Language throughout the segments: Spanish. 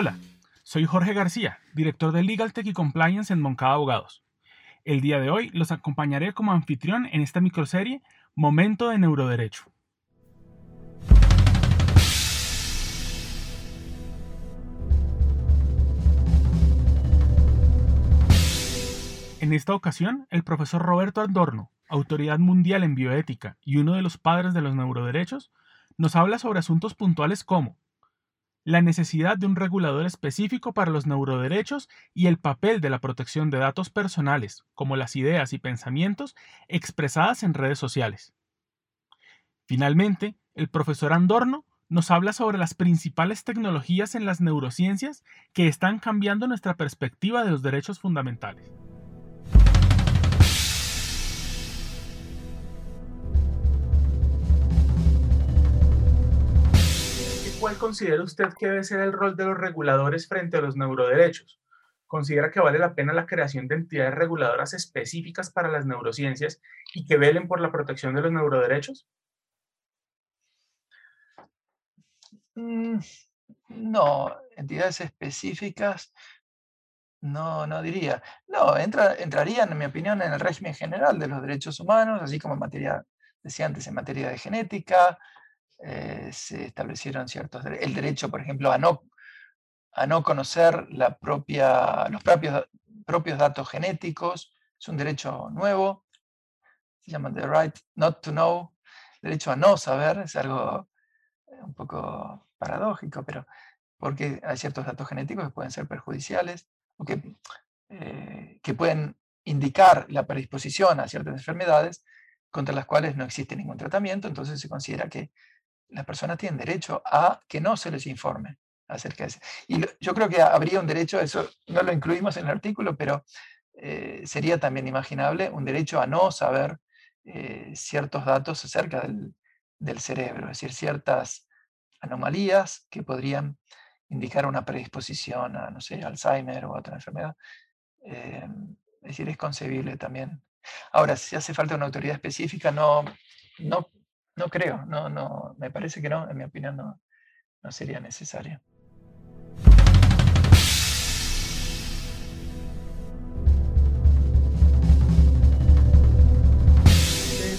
Hola, soy Jorge García, director de Legal Tech y Compliance en Moncada Abogados. El día de hoy los acompañaré como anfitrión en esta microserie Momento de Neuroderecho. En esta ocasión, el profesor Roberto Adorno, autoridad mundial en bioética y uno de los padres de los neuroderechos, nos habla sobre asuntos puntuales como la necesidad de un regulador específico para los neuroderechos y el papel de la protección de datos personales, como las ideas y pensamientos expresadas en redes sociales. Finalmente, el profesor Andorno nos habla sobre las principales tecnologías en las neurociencias que están cambiando nuestra perspectiva de los derechos fundamentales. ¿Cuál considera usted que debe ser el rol de los reguladores frente a los neuroderechos? ¿Considera que vale la pena la creación de entidades reguladoras específicas para las neurociencias y que velen por la protección de los neuroderechos? Mm, no, entidades específicas no, no diría. No, entra, entrarían, en mi opinión, en el régimen general de los derechos humanos, así como en materia, decía antes, en materia de genética, eh, se establecieron ciertos el derecho, por ejemplo, a no, a no conocer la propia, los propios, propios datos genéticos, es un derecho nuevo, se llama the right not to know, derecho a no saber, es algo eh, un poco paradójico, pero porque hay ciertos datos genéticos que pueden ser perjudiciales o que, eh, que pueden indicar la predisposición a ciertas enfermedades contra las cuales no existe ningún tratamiento, entonces se considera que las personas tienen derecho a que no se les informe acerca de eso. Y yo creo que habría un derecho, eso no lo incluimos en el artículo, pero eh, sería también imaginable un derecho a no saber eh, ciertos datos acerca del, cerebro, es decir, ciertas anomalías que podrían indicar una predisposición a, no sé, Alzheimer o otra enfermedad. Eh, es decir, es concebible también. Ahora, si hace falta una autoridad específica, no, no no creo, no, no, me parece que no, en mi opinión no, no sería necesario.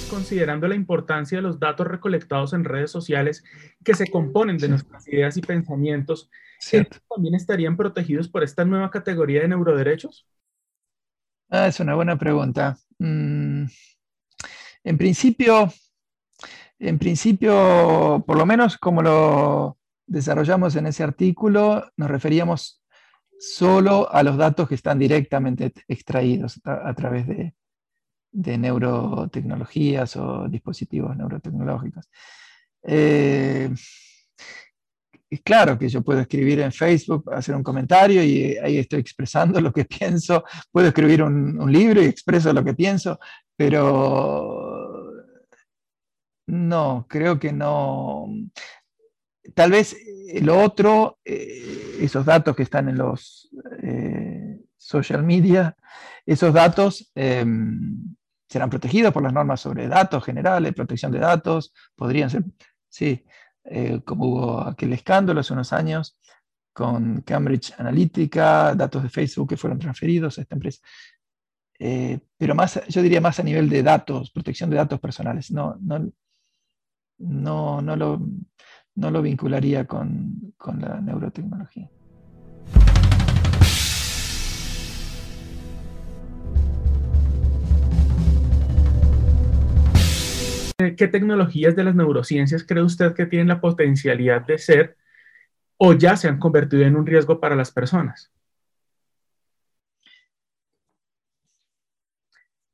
considerando la importancia de los datos recolectados en redes sociales que se componen de nuestras ideas y pensamientos, ¿también estarían protegidos por esta nueva categoría de neuroderechos? Ah, es una buena pregunta. Mm, en principio, en principio, por lo menos como lo desarrollamos en ese artículo, nos referíamos solo a los datos que están directamente extraídos a, través de, neurotecnologías o dispositivos neurotecnológicos. Eh, claro que yo puedo escribir en Facebook, hacer un comentario y ahí estoy expresando lo que pienso, puedo escribir un libro y expreso lo que pienso, pero no, creo que no. Tal vez eh, lo otro, eh, esos datos que están en los eh, social media, esos datos em, serán protegidos por las normas sobre datos generales, protección de datos, podrían ser, sí, como hubo aquel escándalo hace unos años con Cambridge Analytica, datos de Facebook que fueron transferidos a esta empresa. pero más, yo diría más a nivel de datos, protección de datos personales, no, no, no, no, lo, no lo vincularía con, con la neurotecnología. ¿Qué tecnologías de las neurociencias cree usted que tienen la potencialidad de ser o ya se han convertido en un riesgo para las personas?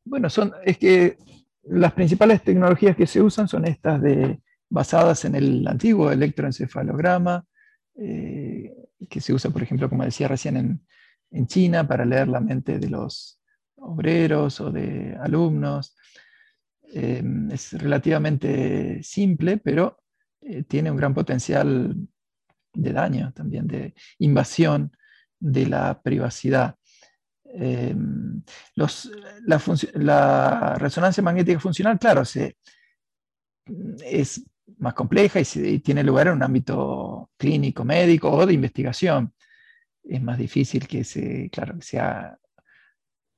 Bueno, son, es que las principales tecnologías que se usan son estas de, basadas en el antiguo electroencefalograma, eh, que se usa, por ejemplo, como decía recién, en, China para leer la mente de los obreros o de alumnos. Em, es relativamente simple, pero eh, tiene un gran potencial de daño también, de invasión de la privacidad. Em, la, resonancia magnética funcional, claro, es más compleja y, tiene lugar en un ámbito clínico, médico o de investigación. es más difícil que se, claro, que se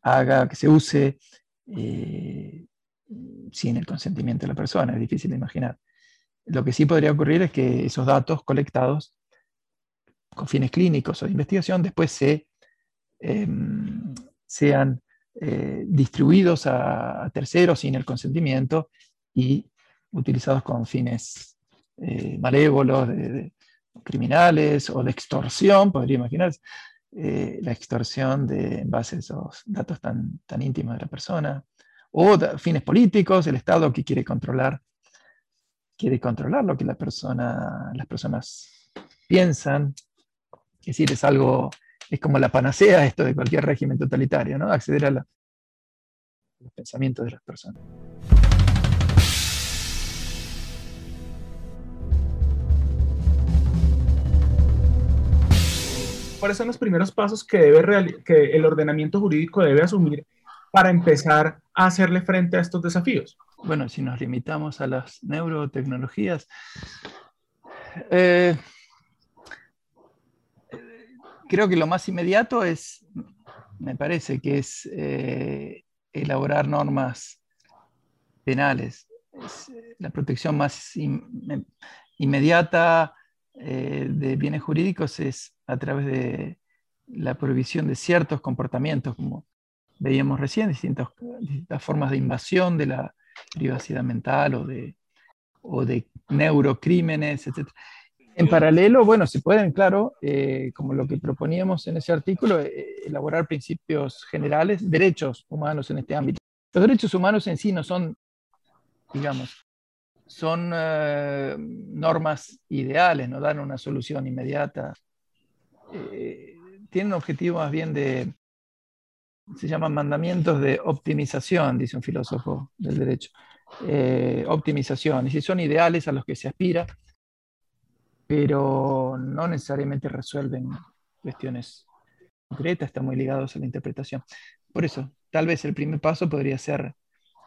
haga, que se use eh, sin el consentimiento de la persona, es difícil de imaginar. Lo que sí podría ocurrir es que esos datos colectados con fines clínicos o de investigación después se, em, sean eh, distribuidos a, terceros sin el consentimiento y utilizados con fines eh, malévolos, de, criminales o de extorsión, podría imaginarse, eh, la extorsión de, en base a esos datos tan, tan íntimos de la persona, o fines políticos, el Estado que quiere controlar, quiere controlar lo que la persona, las personas piensan, es decir, es algo es como la panacea esto de cualquier régimen totalitario, ¿no? Acceder a, los pensamientos de las personas. ¿Cuáles son los primeros pasos que, debe que el ordenamiento jurídico debe asumir para empezar a hacerle frente a estos desafíos? Bueno, si nos limitamos a las neurotecnologías, eh, creo que lo más inmediato es, me parece que es eh, elaborar normas penales. Eh, la protección más inmediata eh, de bienes jurídicos es a través de la prohibición de ciertos comportamientos, como veíamos recién, distintas, distintas formas de invasión de la privacidad mental o de, o de neurocrímenes, etc. En paralelo, bueno, se pueden, claro, eh, como lo que proponíamos en ese artículo, eh, elaborar principios generales, derechos humanos en este ámbito. Los derechos humanos en sí no son, digamos, son eh, normas ideales, no dan una solución inmediata. Tienen un objetivo más bien de, se llaman mandamientos de optimización, dice un filósofo del derecho. optimización, y si son ideales a los que se aspira, pero no necesariamente resuelven cuestiones concretas, están muy ligados a la interpretación. Por eso, tal vez el primer paso podría ser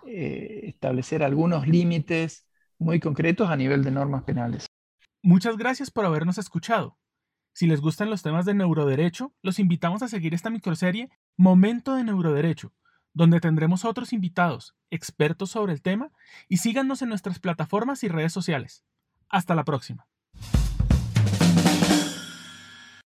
eh, establecer algunos límites muy concretos a nivel de normas penales. Muchas gracias por habernos escuchado. Si les gustan los temas de neuroderecho, los invitamos a seguir esta microserie Momento de Neuroderecho, donde tendremos otros invitados, expertos sobre el tema, y síganos en nuestras plataformas y redes sociales. Hasta la próxima.